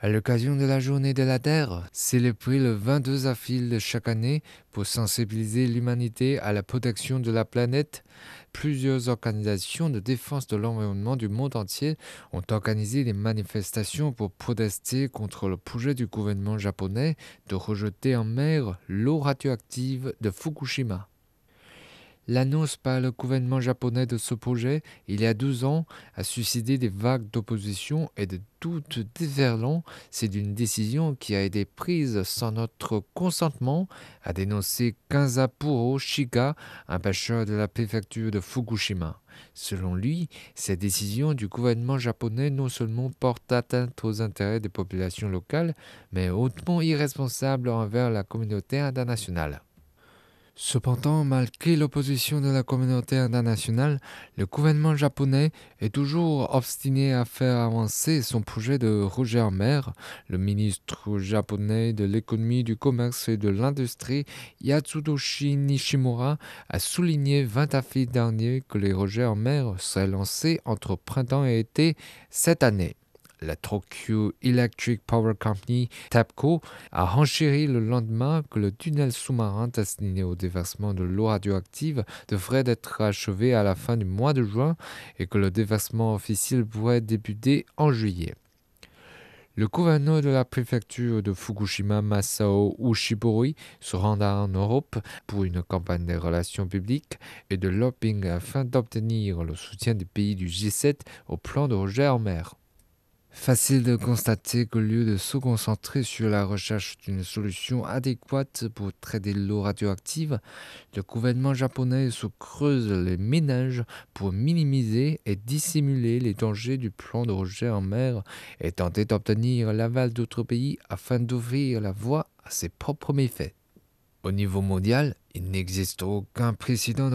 À l'occasion de la journée de la Terre, célébrée le 22 avril chaque année pour sensibiliser l'humanité à la protection de la planète, plusieurs organisations de défense de l'environnement du monde entier ont organisé des manifestations pour protester contre le projet du gouvernement japonais de rejeter en mer l'eau radioactive de Fukushima. L'annonce par le gouvernement japonais de ce projet, il y a 12 ans, a suscité des vagues d'opposition et de doutes déferlants. C'est une décision qui a été prise sans notre consentement, a dénoncé Kanzapuro Shiga, un pêcheur de la préfecture de Fukushima. Selon lui, cette décision du gouvernement japonais non seulement porte atteinte aux intérêts des populations locales, mais hautement irresponsable envers la communauté internationale. Cependant, malgré l'opposition de la communauté internationale, le gouvernement japonais est toujours obstiné à faire avancer son projet de rejet en mer. Le ministre japonais de l'économie, du commerce et de l'industrie, Yatsutoshi Nishimura, a souligné 20 avril dernier que les rejets en mer seraient lancés entre printemps et été cette année la Tokyo Electric Power Company, TEPCO, a renchéri le lendemain que le tunnel sous-marin destiné au déversement de l'eau radioactive devrait être achevé à la fin du mois de juin et que le déversement officiel pourrait débuter en juillet. Le gouverneur de la préfecture de Fukushima, Masao Ushibori, se rendra en Europe pour une campagne de relations publiques et de lobbying afin d'obtenir le soutien des pays du G7 au plan de rejet en mer. Facile de constater qu'au lieu de se concentrer sur la recherche d'une solution adéquate pour traiter l'eau radioactive, le gouvernement japonais se creuse les ménages pour minimiser et dissimuler les dangers du plan de rejet en mer et tenter d'obtenir l'aval d'autres pays afin d'ouvrir la voie à ses propres méfaits. Au niveau mondial, il n'existe aucun précédent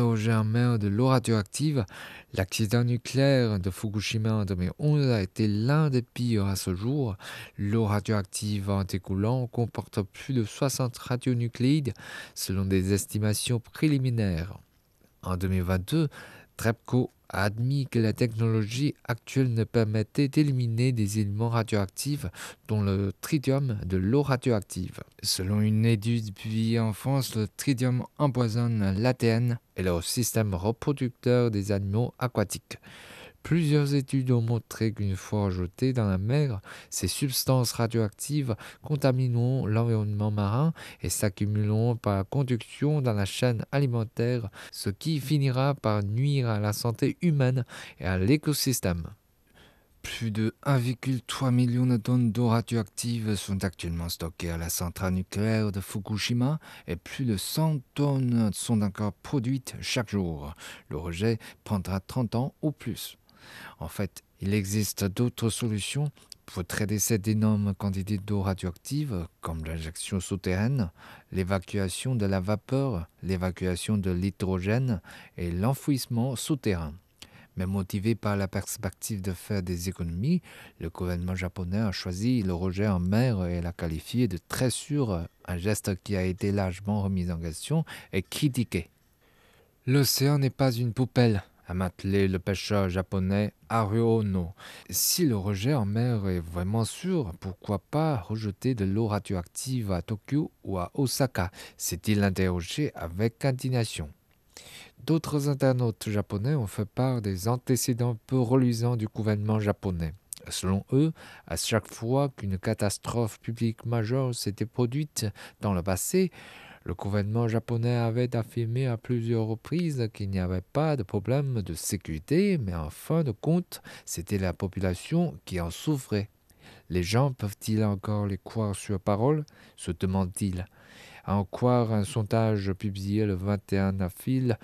mer de l'eau radioactive. L'accident nucléaire de Fukushima en 2011 a été l'un des pires à ce jour. L'eau radioactive en découlant comporte plus de 60 radionucléides selon des estimations préliminaires. En 2022, TREPCO a admis que la technologie actuelle ne permettait d'éliminer des éléments radioactifs, dont le tritium de l'eau radioactive. Selon une étude publiée en France, le tritium empoisonne l'ADN et le système reproducteur des animaux aquatiques. Plusieurs études ont montré qu'une fois rejetées dans la mer, ces substances radioactives contamineront l'environnement marin et s'accumuleront par conduction dans la chaîne alimentaire, ce qui finira par nuire à la santé humaine et à l'écosystème. Plus de 1,3 million de tonnes d'eau radioactive sont actuellement stockées à la centrale nucléaire de Fukushima et plus de 100 tonnes sont encore produites chaque jour. Le rejet prendra 30 ans ou plus. En fait, il existe d'autres solutions pour traiter cette énorme quantité d'eau radioactive, comme l'injection souterraine, l'évacuation de la vapeur, l'évacuation de l'hydrogène et l'enfouissement souterrain. Mais motivé par la perspective de faire des économies, le gouvernement japonais a choisi le rejet en mer et l'a qualifié de très sûr, un geste qui a été largement remis en question et critiqué. L'océan n'est pas une poubelle, a matelé le pêcheur japonais Haruo Ono. Si le rejet en mer est vraiment sûr, pourquoi pas rejeter de l'eau radioactive à Tokyo ou à Osaka? s'est-il interrogé avec indignation. D'autres internautes japonais ont fait part des antécédents peu reluisants du gouvernement japonais. Selon eux, à chaque fois qu'une catastrophe publique majeure s'était produite dans le passé, le gouvernement japonais avait affirmé à plusieurs reprises qu'il n'y avait pas de problème de sécurité, mais en fin de compte, c'était la population qui en souffrait. Les gens peuvent-ils encore les croire sur parole? se demande-t-il. À en croire un sondage publié le 21 avril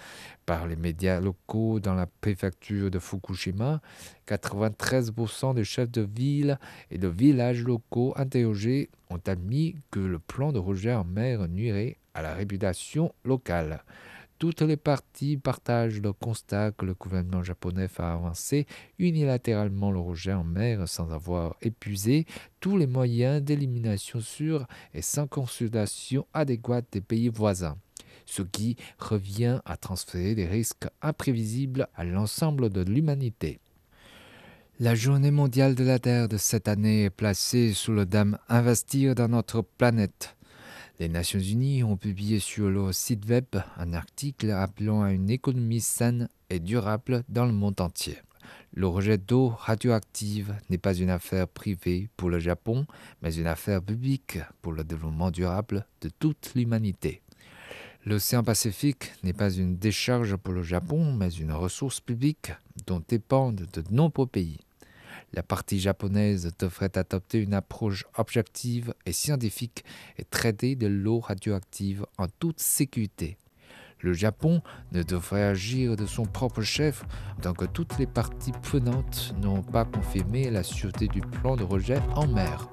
par les médias locaux dans la préfecture de Fukushima, 93% des chefs de ville et de villages locaux interrogés ont admis que le plan de rejet en mer nuirait à la réputation locale. Toutes les parties partagent le constat que le gouvernement japonais a avancé unilatéralement le rejet en mer sans avoir épuisé tous les moyens d'élimination sûrs et sans consultation adéquate des pays voisins ce qui revient à transférer des risques imprévisibles à l'ensemble de l'humanité. La journée mondiale de la Terre de cette année est placée sous le dame Investir dans notre planète. Les Nations Unies ont publié sur leur site web un article appelant à une économie saine et durable dans le monde entier. Le rejet d'eau radioactive n'est pas une affaire privée pour le Japon, mais une affaire publique pour le développement durable de toute l'humanité. L'océan Pacifique n'est pas une décharge pour le Japon, mais une ressource publique dont dépendent de nombreux pays la partie japonaise devrait adopter une approche objective et scientifique et traiter de l'eau radioactive en toute sécurité. Le Japon ne devrait agir de son propre chef tant que toutes les parties prenantes n'ont pas confirmé la sûreté du plan de rejet en mer.